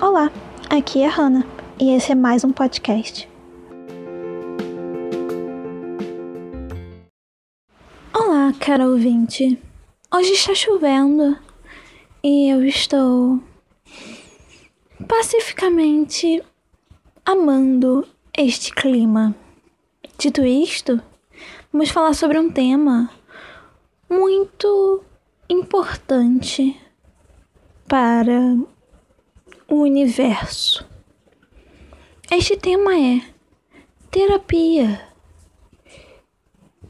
Olá, aqui é a Hannah e esse é mais um podcast. Olá, cara ouvinte. Hoje está chovendo e eu estou pacificamente amando este clima. Dito isto, vamos falar sobre um tema muito importante para o universo. Este tema é terapia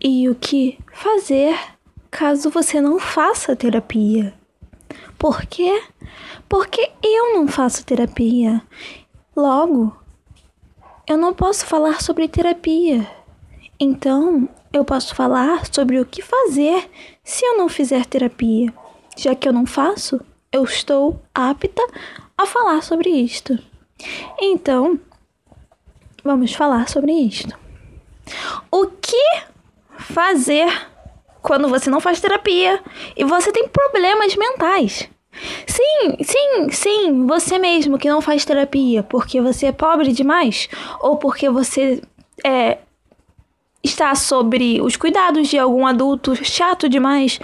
e o que fazer caso você não faça terapia. Por quê? Porque eu não faço terapia. Logo, eu não posso falar sobre terapia. Então, eu posso falar sobre o que fazer se eu não fizer terapia. Já que eu não faço, eu estou apta a falar sobre isto. Então, vamos falar sobre isto. O que fazer quando você não faz terapia e você tem problemas mentais? Sim, sim, sim, você mesmo que não faz terapia porque você é pobre demais ou porque você é está sobre os cuidados de algum adulto chato demais,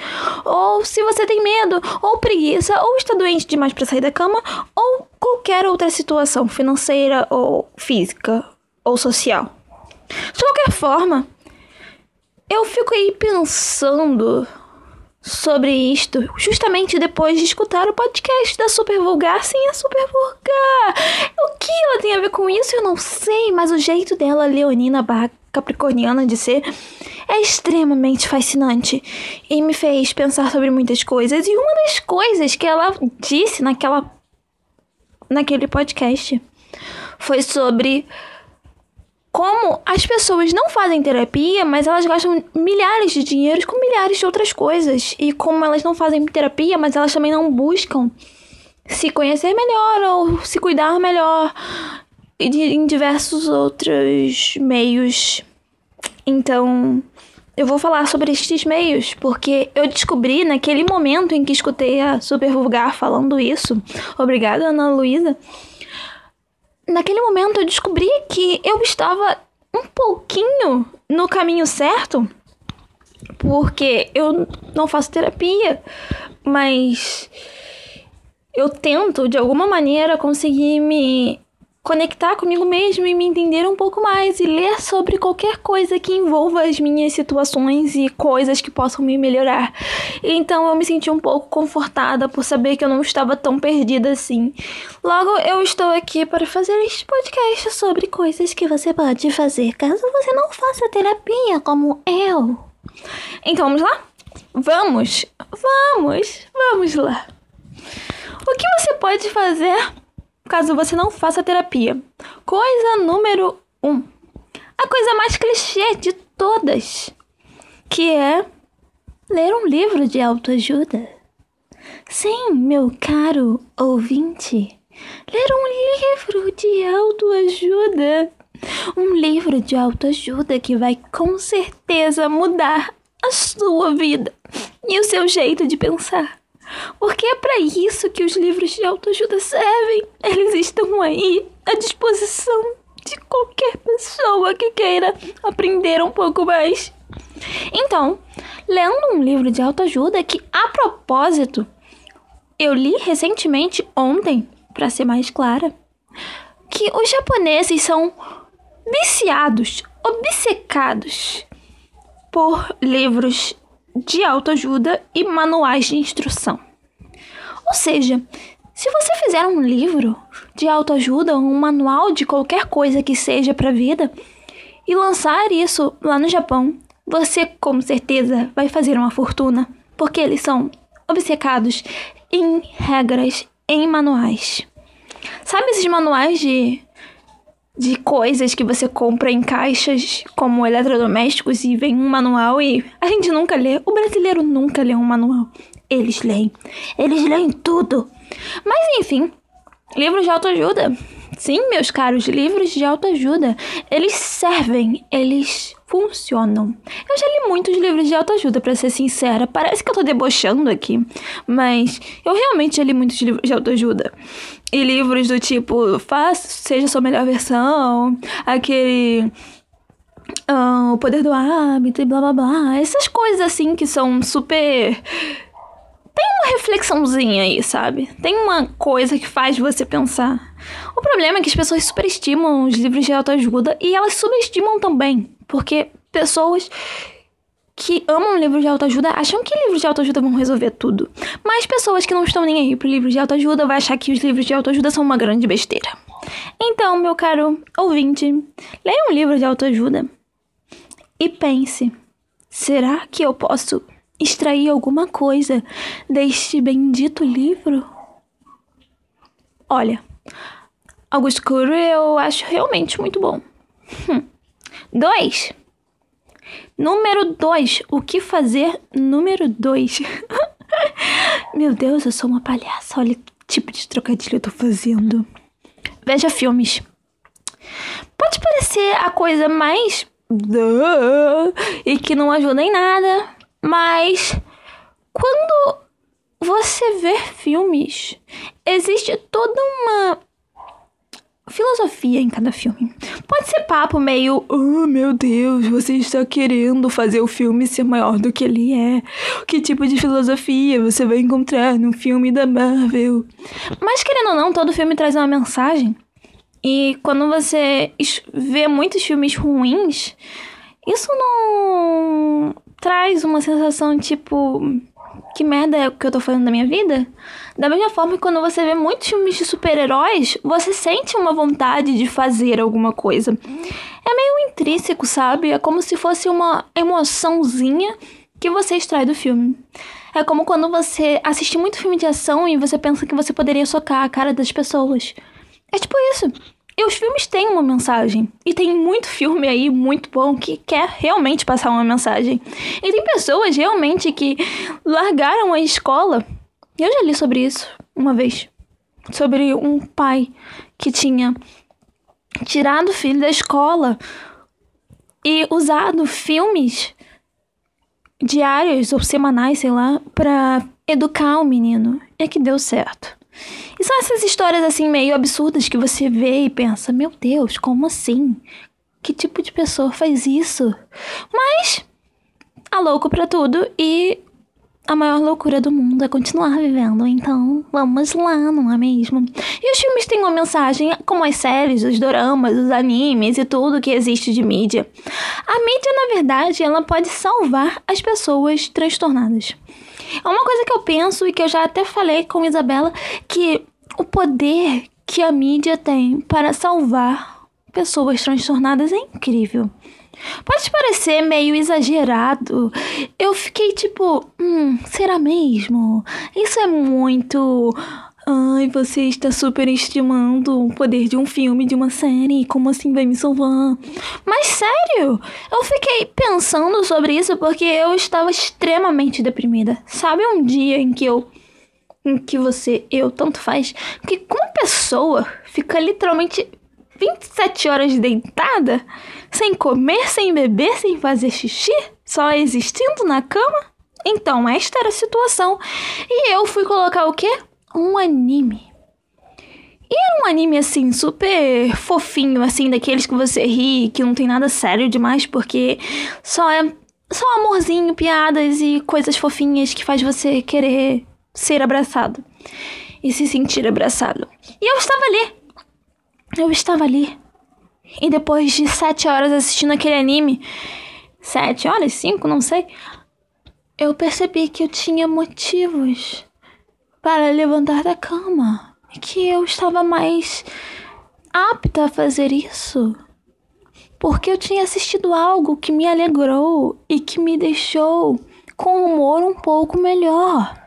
ou se você tem medo, ou preguiça, ou está doente demais para sair da cama, ou qualquer outra situação financeira ou física ou social. De qualquer forma, eu fico aí pensando sobre isto justamente depois de escutar o podcast da Super Vulgar. Sim, a Super Vulgar! O que ela tem a ver com isso eu não sei, mas o jeito dela, Leonina barra capricorniana de ser, é extremamente fascinante e me fez pensar sobre muitas coisas. E uma das coisas que ela disse naquela naquele podcast foi sobre como as pessoas não fazem terapia, mas elas gastam milhares de dinheiros com milhares de outras coisas. E como elas não fazem terapia, mas elas também não buscam se conhecer melhor ou se cuidar melhor em diversos outros meios. Então, eu vou falar sobre estes meios, porque eu descobri naquele momento em que escutei a Super Vulgar falando isso. Obrigada, Ana Luísa. Naquele momento eu descobri que eu estava um pouquinho no caminho certo, porque eu não faço terapia, mas eu tento de alguma maneira conseguir me conectar comigo mesmo e me entender um pouco mais e ler sobre qualquer coisa que envolva as minhas situações e coisas que possam me melhorar. Então eu me senti um pouco confortada por saber que eu não estava tão perdida assim. Logo, eu estou aqui para fazer este podcast sobre coisas que você pode fazer caso você não faça terapia como eu. Então vamos lá? Vamos! Vamos! Vamos lá! O que você pode fazer caso você não faça terapia. Coisa número um. A coisa mais clichê de todas, que é ler um livro de autoajuda. Sim, meu caro ouvinte, ler um livro de autoajuda. Um livro de autoajuda que vai com certeza mudar a sua vida e o seu jeito de pensar. Porque é para isso que os livros de autoajuda servem. Eles estão aí à disposição de qualquer pessoa que queira aprender um pouco mais. Então, lendo um livro de autoajuda que, a propósito, eu li recentemente ontem, para ser mais clara, que os japoneses são viciados, obcecados por livros de autoajuda e manuais de instrução. Ou seja, se você fizer um livro de autoajuda, um manual de qualquer coisa que seja para a vida e lançar isso lá no Japão, você com certeza vai fazer uma fortuna, porque eles são obcecados em regras, em manuais. Sabe esses manuais de de coisas que você compra em caixas como eletrodomésticos e vem um manual e a gente nunca lê. O brasileiro nunca lê um manual. Eles leem. Eles leem tudo. Mas enfim, livros de autoajuda. Sim, meus caros, livros de autoajuda. Eles servem, eles funcionam. Eu já li muitos livros de autoajuda, para ser sincera. Parece que eu tô debochando aqui, mas eu realmente já li muitos livros de autoajuda. E livros do tipo, faça, seja sua melhor versão, aquele uh, o poder do hábito e blá blá blá. Essas coisas assim que são super tem uma reflexãozinha aí, sabe? Tem uma coisa que faz você pensar. O problema é que as pessoas superestimam os livros de autoajuda e elas subestimam também, porque pessoas que amam livros de autoajuda acham que livros de autoajuda vão resolver tudo. Mas pessoas que não estão nem aí pro livros de autoajuda vão achar que os livros de autoajuda são uma grande besteira. Então, meu caro ouvinte, leia um livro de autoajuda e pense: será que eu posso extrair alguma coisa deste bendito livro? Olha, Augusto Cury eu acho realmente muito bom. Hum. Dois. Número dois. O que fazer? Número dois. Meu Deus, eu sou uma palhaça. Olha que tipo de trocadilho eu tô fazendo. Veja filmes. Pode parecer a coisa mais. e que não ajuda em nada. Mas quando você vê filmes, existe toda filosofia em cada filme. Pode ser papo meio, oh meu Deus, você está querendo fazer o filme ser maior do que ele é. Que tipo de filosofia você vai encontrar num filme da Marvel? Mas querendo ou não, todo filme traz uma mensagem. E quando você vê muitos filmes ruins, isso não traz uma sensação tipo. Que merda é o que eu tô fazendo da minha vida? Da mesma forma que quando você vê muitos filmes de super-heróis, você sente uma vontade de fazer alguma coisa. É meio intrínseco, sabe? É como se fosse uma emoçãozinha que você extrai do filme. É como quando você assiste muito filme de ação e você pensa que você poderia socar a cara das pessoas. É tipo isso. E os filmes têm uma mensagem. E tem muito filme aí muito bom que quer realmente passar uma mensagem. E tem pessoas realmente que largaram a escola. Eu já li sobre isso uma vez. Sobre um pai que tinha tirado o filho da escola e usado filmes diários ou semanais, sei lá, para educar o menino. É que deu certo. E são essas histórias assim meio absurdas que você vê e pensa: meu Deus, como assim? Que tipo de pessoa faz isso? Mas há louco para tudo e a maior loucura do mundo é continuar vivendo, então vamos lá, não é mesmo? E os filmes têm uma mensagem, como as séries, os doramas, os animes e tudo que existe de mídia. A mídia, na verdade, ela pode salvar as pessoas transtornadas. É uma coisa que eu penso e que eu já até falei com Isabela que o poder que a mídia tem para salvar pessoas transtornadas é incrível. Pode parecer meio exagerado. Eu fiquei tipo, hum, será mesmo? Isso é muito Ai, você está superestimando o poder de um filme, de uma série. Como assim vai me salvar? Mas sério, eu fiquei pensando sobre isso porque eu estava extremamente deprimida. Sabe um dia em que eu. Em que você, eu, tanto faz, que uma pessoa fica literalmente 27 horas deitada, sem comer, sem beber, sem fazer xixi, só existindo na cama? Então, esta era a situação. E eu fui colocar o quê? Um anime. E era um anime assim, super fofinho, assim, daqueles que você ri, que não tem nada sério demais, porque só é só amorzinho, piadas e coisas fofinhas que faz você querer ser abraçado e se sentir abraçado. E eu estava ali. Eu estava ali. E depois de sete horas assistindo aquele anime, sete horas, cinco, não sei, eu percebi que eu tinha motivos para levantar da cama, que eu estava mais apta a fazer isso. Porque eu tinha assistido algo que me alegrou e que me deixou com o humor um pouco melhor.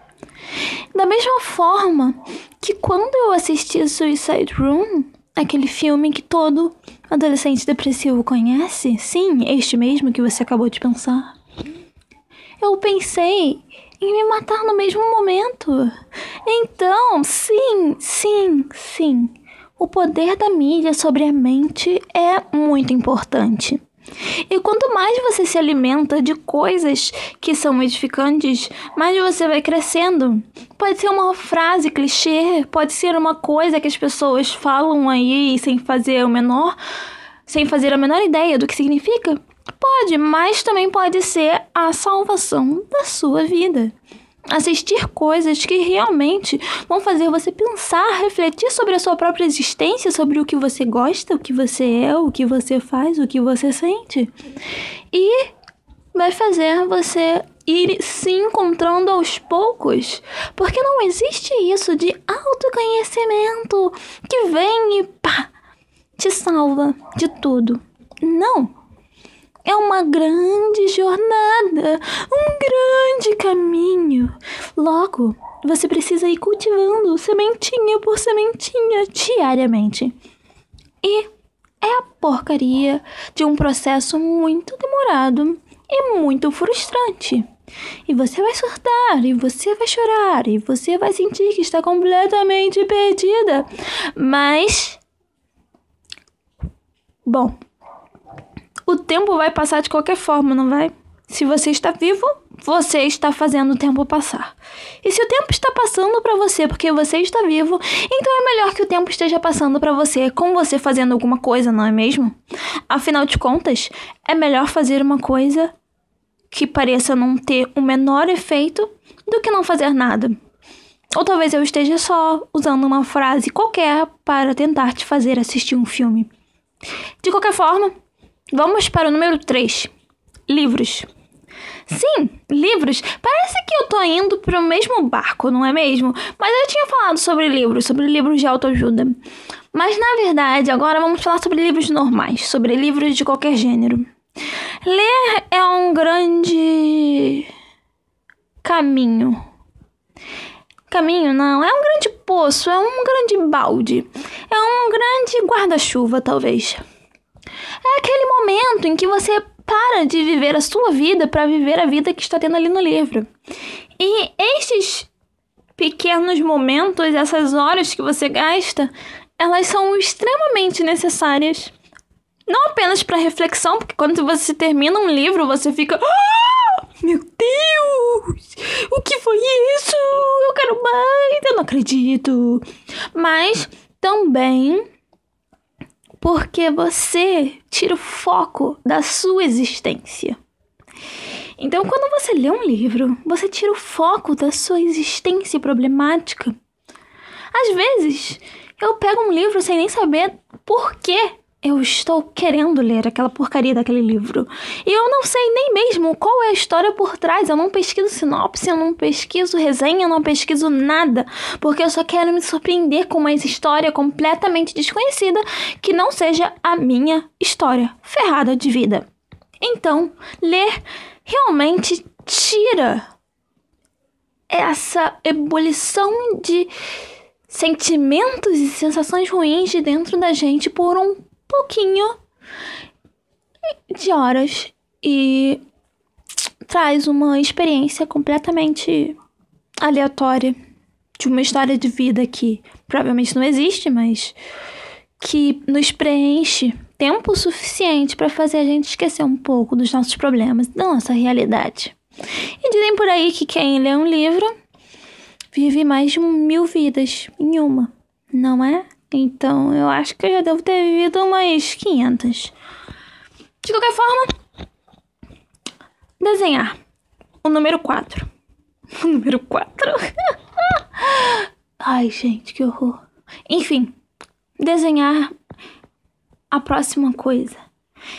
Da mesma forma que quando eu assisti Suicide Room, aquele filme que todo adolescente depressivo conhece, sim, este mesmo que você acabou de pensar, eu pensei em me matar no mesmo momento. Então, sim, sim, sim. O poder da mídia sobre a mente é muito importante. E quanto mais você se alimenta de coisas que são edificantes, mais você vai crescendo. Pode ser uma frase clichê, pode ser uma coisa que as pessoas falam aí sem fazer o menor, sem fazer a menor ideia do que significa. Pode, mas também pode ser a salvação da sua vida assistir coisas que realmente vão fazer você pensar, refletir sobre a sua própria existência, sobre o que você gosta, o que você é, o que você faz, o que você sente. E vai fazer você ir se encontrando aos poucos, porque não existe isso de autoconhecimento que vem e pá, te salva de tudo. Não. É uma grande jornada, um grande caminho. Logo, você precisa ir cultivando sementinha por sementinha diariamente. E é a porcaria de um processo muito demorado e muito frustrante. E você vai surtar, e você vai chorar, e você vai sentir que está completamente perdida. Mas. Bom, o tempo vai passar de qualquer forma, não vai? Se você está vivo, você está fazendo o tempo passar. E se o tempo está passando para você porque você está vivo, então é melhor que o tempo esteja passando para você com você fazendo alguma coisa, não é mesmo? Afinal de contas, é melhor fazer uma coisa que pareça não ter o menor efeito do que não fazer nada. Ou talvez eu esteja só usando uma frase qualquer para tentar te fazer assistir um filme. De qualquer forma, Vamos para o número 3. Livros. Sim, livros. Parece que eu tô indo para o mesmo barco, não é mesmo? Mas eu tinha falado sobre livros, sobre livros de autoajuda. Mas na verdade, agora vamos falar sobre livros normais, sobre livros de qualquer gênero. Ler é um grande caminho. Caminho não, é um grande poço, é um grande balde, é um grande guarda-chuva, talvez. É aquele momento em que você para de viver a sua vida para viver a vida que está tendo ali no livro. E estes pequenos momentos, essas horas que você gasta, elas são extremamente necessárias. Não apenas para reflexão, porque quando você termina um livro, você fica. Ah, meu Deus! O que foi isso? Eu quero mais! Eu não acredito! Mas também porque você tira o foco da sua existência. Então, quando você lê um livro, você tira o foco da sua existência problemática. Às vezes, eu pego um livro sem nem saber por que eu estou querendo ler aquela porcaria daquele livro. E eu não sei nem mesmo qual é a história por trás. Eu não pesquiso sinopse, eu não pesquiso resenha, eu não pesquiso nada. Porque eu só quero me surpreender com uma história completamente desconhecida que não seja a minha história ferrada de vida. Então, ler realmente tira essa ebulição de sentimentos e sensações ruins de dentro da gente por um pouquinho de horas e traz uma experiência completamente aleatória de uma história de vida que provavelmente não existe, mas que nos preenche tempo suficiente para fazer a gente esquecer um pouco dos nossos problemas, da nossa realidade. E dizem por aí que quem lê um livro vive mais de mil vidas em uma, não é? Então, eu acho que eu já devo ter vivido umas 500. De qualquer forma, desenhar. O número 4. O número 4. Ai, gente, que horror. Enfim, desenhar a próxima coisa.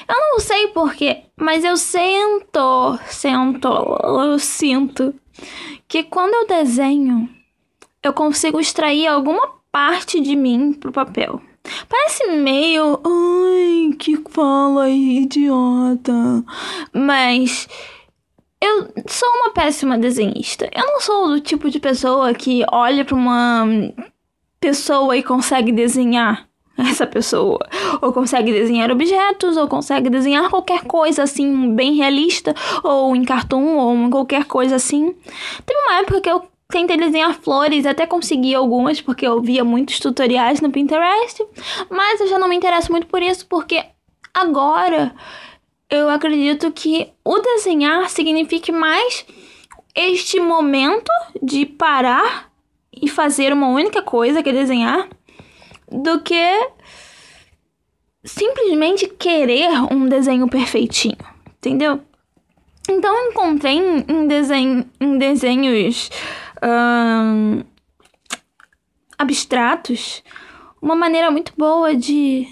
Eu não sei porquê, mas eu sinto, sinto, eu sinto que quando eu desenho, eu consigo extrair alguma parte de mim pro papel. Parece meio. Ai, que fala idiota. Mas. Eu sou uma péssima desenhista. Eu não sou do tipo de pessoa que olha para uma pessoa e consegue desenhar essa pessoa. Ou consegue desenhar objetos, ou consegue desenhar qualquer coisa assim, bem realista, ou em cartoon, ou qualquer coisa assim. Teve uma época que eu Tentei desenhar flores, até consegui algumas, porque eu via muitos tutoriais no Pinterest, mas eu já não me interesso muito por isso, porque agora eu acredito que o desenhar signifique mais este momento de parar e fazer uma única coisa, que é desenhar, do que simplesmente querer um desenho perfeitinho, entendeu? Então encontrei em, desenho, em desenhos abstratos uma maneira muito boa de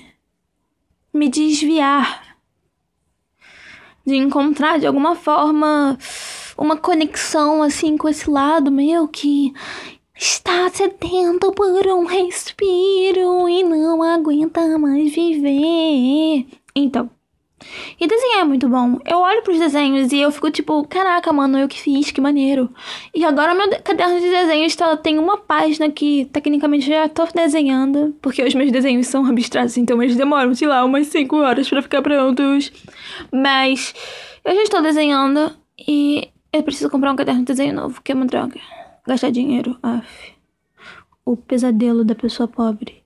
me desviar, de encontrar de alguma forma uma conexão assim com esse lado meu que está sedento por um respiro e não aguenta mais viver. Então, e desenhar é muito bom. Eu olho pros desenhos e eu fico tipo, caraca, mano, eu que fiz, que maneiro. E agora meu caderno de desenhos tá, tem uma página que tecnicamente já tô desenhando, porque os meus desenhos são abstratos, então eles demoram, sei lá, umas 5 horas para ficar prontos. Mas eu já estou desenhando e eu preciso comprar um caderno de desenho novo, que é uma droga. Gastar dinheiro, af. O pesadelo da pessoa pobre.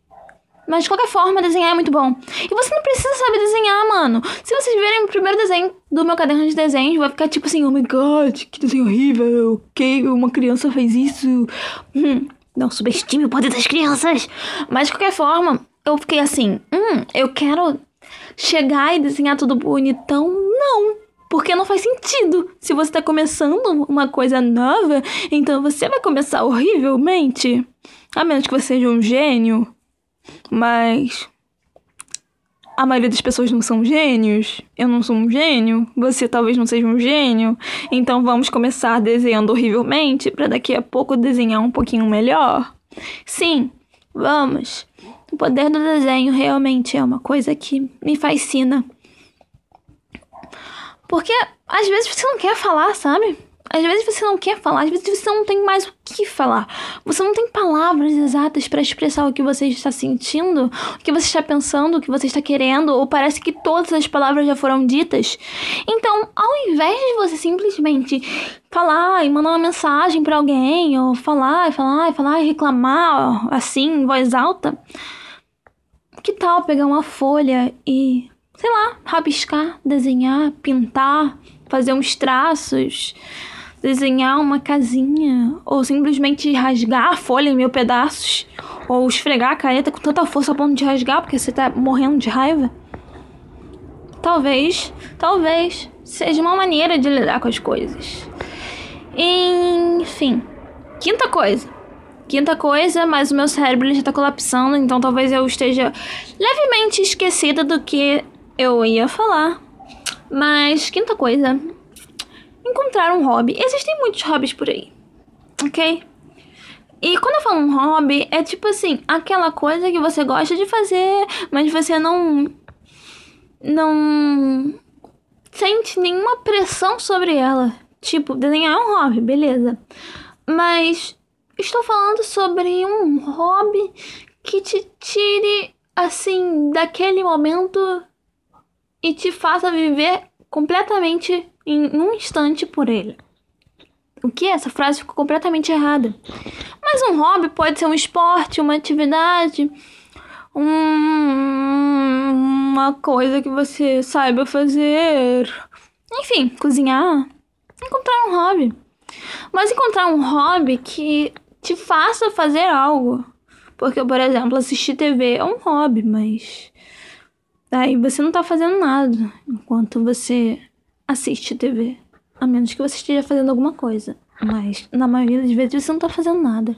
Mas de qualquer forma, desenhar é muito bom. E você não precisa saber desenhar, mano. Se vocês verem o primeiro desenho do meu caderno de desenhos, vai ficar tipo assim, oh my god, que desenho horrível. Que uma criança fez isso. Hum, não subestime o poder das crianças. Mas de qualquer forma, eu fiquei assim, hum, eu quero chegar e desenhar tudo bonitão. Não. Porque não faz sentido. Se você tá começando uma coisa nova, então você vai começar horrivelmente. A menos que você seja um gênio. Mas a maioria das pessoas não são gênios. Eu não sou um gênio. Você talvez não seja um gênio. Então vamos começar desenhando horrivelmente para daqui a pouco desenhar um pouquinho melhor. Sim, vamos. O poder do desenho realmente é uma coisa que me fascina. Porque às vezes você não quer falar, sabe? Às vezes você não quer falar, às vezes você não tem mais o que falar. Você não tem palavras exatas para expressar o que você está sentindo, o que você está pensando, o que você está querendo, ou parece que todas as palavras já foram ditas. Então, ao invés de você simplesmente falar e mandar uma mensagem para alguém, ou falar e falar e falar e reclamar assim, em voz alta, que tal pegar uma folha e, sei lá, rabiscar, desenhar, pintar, fazer uns traços? Desenhar uma casinha, ou simplesmente rasgar a folha em mil pedaços, ou esfregar a caneta com tanta força a ponto de rasgar porque você tá morrendo de raiva. Talvez, talvez seja uma maneira de lidar com as coisas. Enfim, quinta coisa. Quinta coisa, mas o meu cérebro já tá colapsando, então talvez eu esteja levemente esquecida do que eu ia falar. Mas quinta coisa, encontrar um hobby. Existem muitos hobbies por aí, ok? E quando eu falo um hobby, é tipo assim, aquela coisa que você gosta de fazer, mas você não. não. sente nenhuma pressão sobre ela. Tipo, desenhar é um hobby, beleza. Mas estou falando sobre um hobby que te tire, assim, daquele momento e te faça viver completamente em um instante por ele. O que? Essa frase ficou completamente errada. Mas um hobby pode ser um esporte, uma atividade, um, uma coisa que você saiba fazer. Enfim, cozinhar. Encontrar um hobby. Mas encontrar um hobby que te faça fazer algo. Porque, por exemplo, assistir TV é um hobby, mas. Aí você não tá fazendo nada enquanto você assiste TV. A menos que você esteja fazendo alguma coisa. Mas na maioria das vezes você não tá fazendo nada.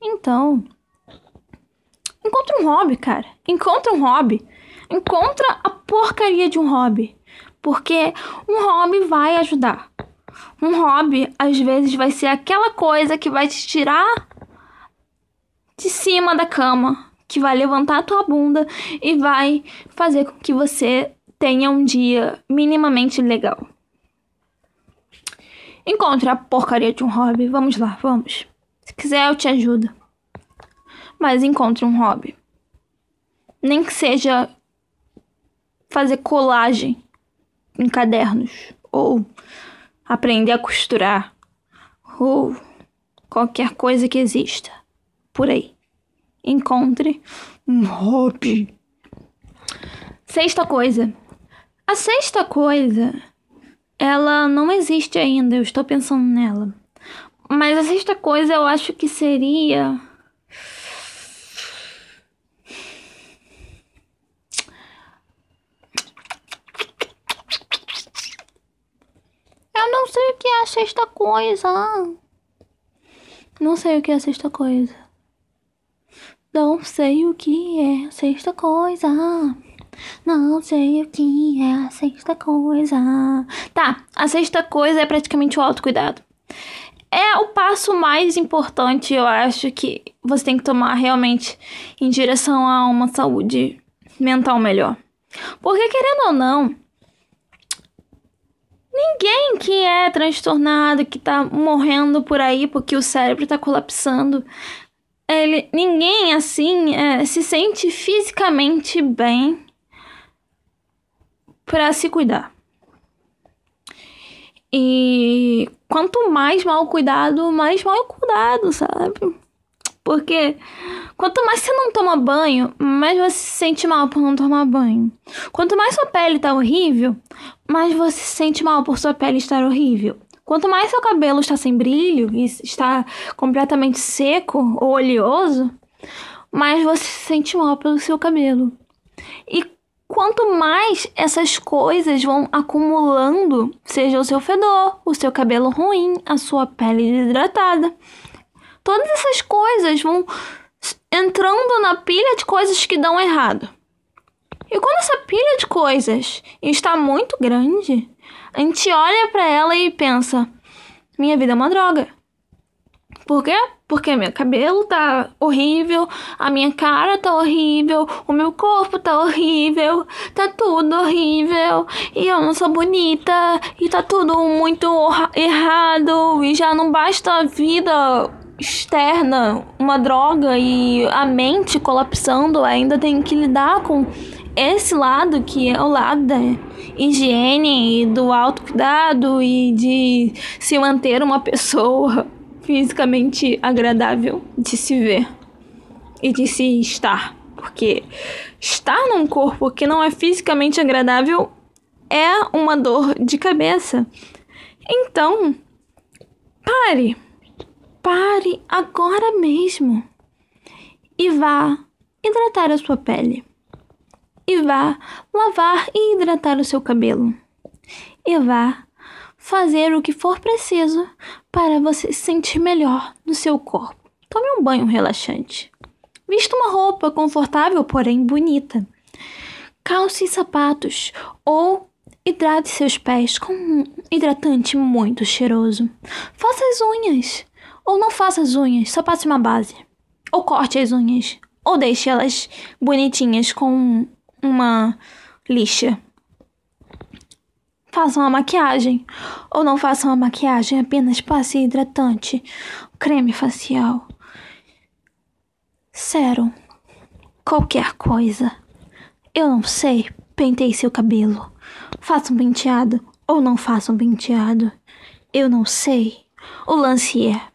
Então. Encontra um hobby, cara. Encontra um hobby. Encontra a porcaria de um hobby. Porque um hobby vai ajudar. Um hobby, às vezes, vai ser aquela coisa que vai te tirar de cima da cama, que vai levantar a tua bunda e vai fazer com que você tenha um dia minimamente legal. Encontre a porcaria de um hobby. Vamos lá, vamos. Se quiser, eu te ajudo. Mas encontre um hobby. Nem que seja fazer colagem em cadernos. Ou aprender a costurar. Ou qualquer coisa que exista por aí. Encontre um hobby. Sexta coisa A sexta coisa, ela não existe ainda, eu estou pensando nela. Mas a sexta coisa eu acho que seria. Eu não sei o que é a sexta coisa. Não sei o que é a sexta coisa. Não sei o que é a sexta coisa. Não sei o que é a sexta coisa. Tá, a sexta coisa é praticamente o autocuidado. É o passo mais importante, eu acho, que você tem que tomar realmente em direção a uma saúde mental melhor. Porque, querendo ou não, ninguém que é transtornado, que tá morrendo por aí porque o cérebro tá colapsando, ele, ninguém assim é, se sente fisicamente bem para se cuidar. E quanto mais mal cuidado, mais mal cuidado, sabe? Porque quanto mais você não toma banho, mais você se sente mal por não tomar banho. Quanto mais sua pele tá horrível, mais você se sente mal por sua pele estar horrível. Quanto mais seu cabelo está sem brilho e está completamente seco ou oleoso, mais você se sente mal pelo seu cabelo. E quanto mais essas coisas vão acumulando, seja o seu fedor, o seu cabelo ruim, a sua pele desidratada, todas essas coisas vão entrando na pilha de coisas que dão errado. E quando essa pilha de coisas está muito grande, a gente olha para ela e pensa: minha vida é uma droga. Por quê? Porque meu cabelo tá horrível, a minha cara tá horrível, o meu corpo tá horrível, tá tudo horrível, e eu não sou bonita, e tá tudo muito errado, e já não basta a vida externa, uma droga, e a mente colapsando, ainda tem que lidar com esse lado que é o lado da higiene e do autocuidado e de se manter uma pessoa fisicamente agradável de se ver e de se estar. Porque estar num corpo que não é fisicamente agradável é uma dor de cabeça. Então, pare. Pare agora mesmo e vá hidratar a sua pele e vá lavar e hidratar o seu cabelo. E vá fazer o que for preciso para você se sentir melhor no seu corpo. Tome um banho relaxante. Vista uma roupa confortável, porém bonita. Calce sapatos ou hidrate seus pés com um hidratante muito cheiroso. Faça as unhas ou não faça as unhas, só passe uma base. Ou corte as unhas ou deixe elas bonitinhas com uma lixa. Façam a maquiagem. Ou não façam a maquiagem, apenas passe hidratante, creme facial, sérum, qualquer coisa. Eu não sei, pentei seu cabelo. Faça um penteado ou não faça um penteado. Eu não sei. O lance é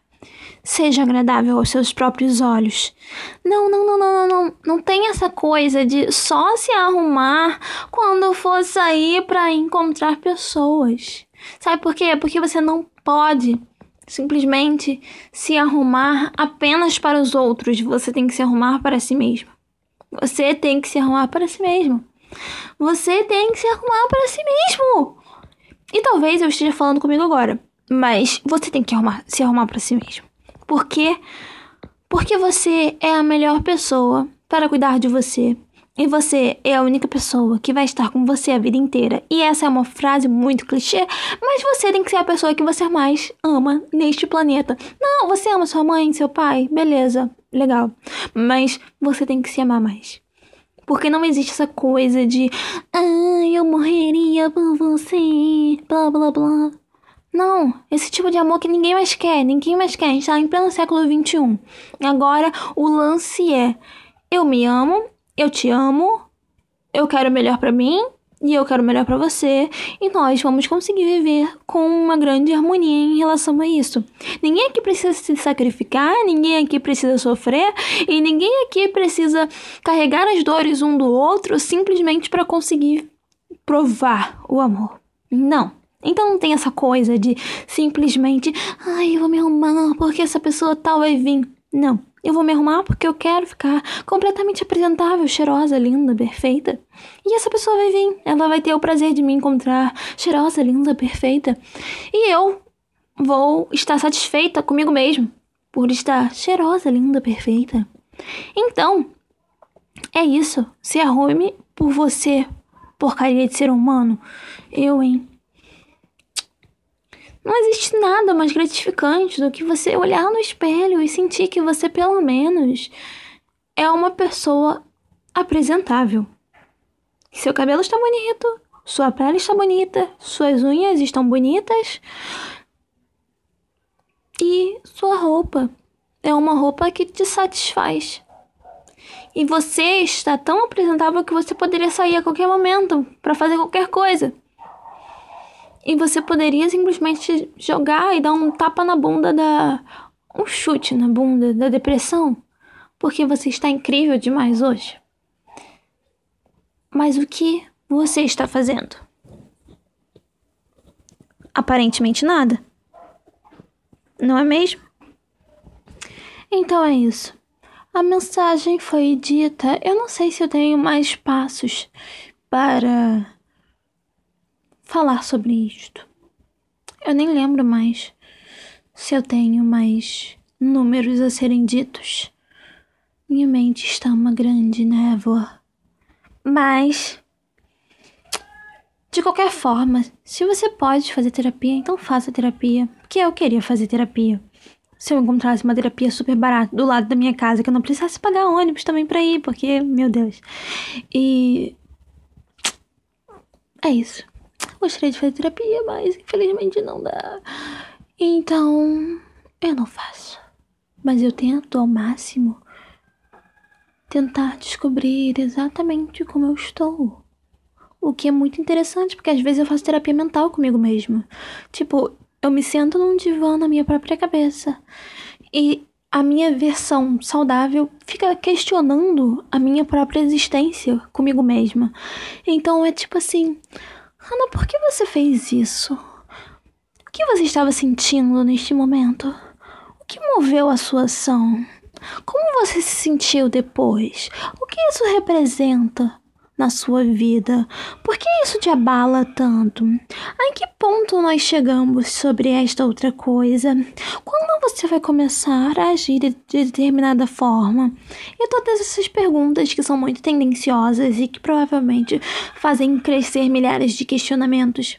seja agradável aos seus próprios olhos. Não, não, não, não, não, não tem essa coisa de só se arrumar quando for sair para encontrar pessoas. Sabe por quê? Porque você não pode simplesmente se arrumar apenas para os outros. Você tem que se arrumar para si mesmo. Você tem que se arrumar para si mesmo. Você tem que se arrumar para si mesmo. E talvez eu esteja falando comigo agora, mas você tem que arrumar, se arrumar para si mesmo. Por quê? Porque você é a melhor pessoa para cuidar de você. E você é a única pessoa que vai estar com você a vida inteira. E essa é uma frase muito clichê, mas você tem que ser a pessoa que você mais ama neste planeta. Não, você ama sua mãe, seu pai, beleza, legal. Mas você tem que se amar mais. Porque não existe essa coisa de, ah, eu morreria por você, blá blá blá. Não, esse tipo de amor que ninguém mais quer, ninguém mais quer. A gente tá em pleno século XXI. Agora, o lance é: eu me amo, eu te amo, eu quero o melhor para mim e eu quero o melhor para você, e nós vamos conseguir viver com uma grande harmonia em relação a isso. Ninguém aqui precisa se sacrificar, ninguém aqui precisa sofrer e ninguém aqui precisa carregar as dores um do outro simplesmente para conseguir provar o amor. Não. Então não tem essa coisa de simplesmente, ai, eu vou me arrumar porque essa pessoa tal vai vir. Não. Eu vou me arrumar porque eu quero ficar completamente apresentável, cheirosa, linda, perfeita. E essa pessoa vai vir. Ela vai ter o prazer de me encontrar cheirosa, linda, perfeita. E eu vou estar satisfeita comigo mesmo por estar cheirosa, linda, perfeita. Então, é isso. Se arrume por você, porcaria de ser humano. Eu, hein? Não existe nada mais gratificante do que você olhar no espelho e sentir que você, pelo menos, é uma pessoa apresentável. Seu cabelo está bonito, sua pele está bonita, suas unhas estão bonitas e sua roupa é uma roupa que te satisfaz. E você está tão apresentável que você poderia sair a qualquer momento para fazer qualquer coisa. E você poderia simplesmente jogar e dar um tapa na bunda da. um chute na bunda da depressão. Porque você está incrível demais hoje. Mas o que você está fazendo? Aparentemente nada. Não é mesmo? Então é isso. A mensagem foi dita. Eu não sei se eu tenho mais passos para falar sobre isto. Eu nem lembro mais se eu tenho mais números a serem ditos. Minha mente está uma grande névoa. Mas, de qualquer forma, se você pode fazer terapia, então faça terapia. Porque eu queria fazer terapia. Se eu encontrasse uma terapia super barata do lado da minha casa, que eu não precisasse pagar ônibus também pra ir, porque, meu Deus. E. É isso. Gostaria de fazer terapia, mas infelizmente não dá. Então, eu não faço. Mas eu tento ao máximo tentar descobrir exatamente como eu estou. O que é muito interessante, porque às vezes eu faço terapia mental comigo mesma. Tipo, eu me sento num divã na minha própria cabeça e a minha versão saudável fica questionando a minha própria existência comigo mesma. Então é tipo assim: Ana, por que você fez isso? O que você estava sentindo neste momento? O que moveu a sua ação? Como você se sentiu depois? O que isso representa na sua vida? Por que isso te abala tanto? A que ponto nós chegamos sobre esta outra coisa? Quando você vai começar a agir de determinada forma? E todas essas perguntas que são muito tendenciosas e que provavelmente fazem crescer milhares de questionamentos.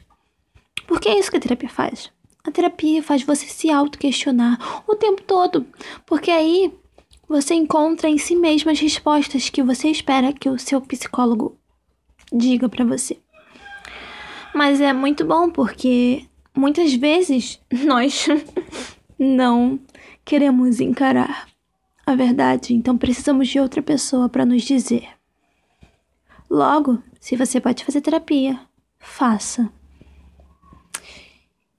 Porque é isso que a terapia faz. A terapia faz você se auto-questionar o tempo todo. Porque aí você encontra em si mesmo as respostas que você espera que o seu psicólogo diga para você. Mas é muito bom porque muitas vezes nós não queremos encarar a verdade, então precisamos de outra pessoa para nos dizer. Logo, se você pode fazer terapia, faça.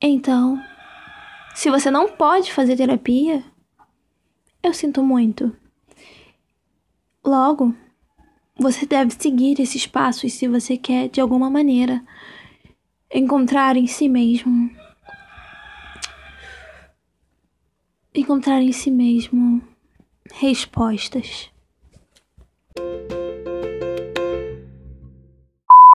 Então, se você não pode fazer terapia, eu sinto muito. Logo, você deve seguir esses passos se você quer, de alguma maneira, encontrar em si mesmo. Encontrar em si mesmo respostas.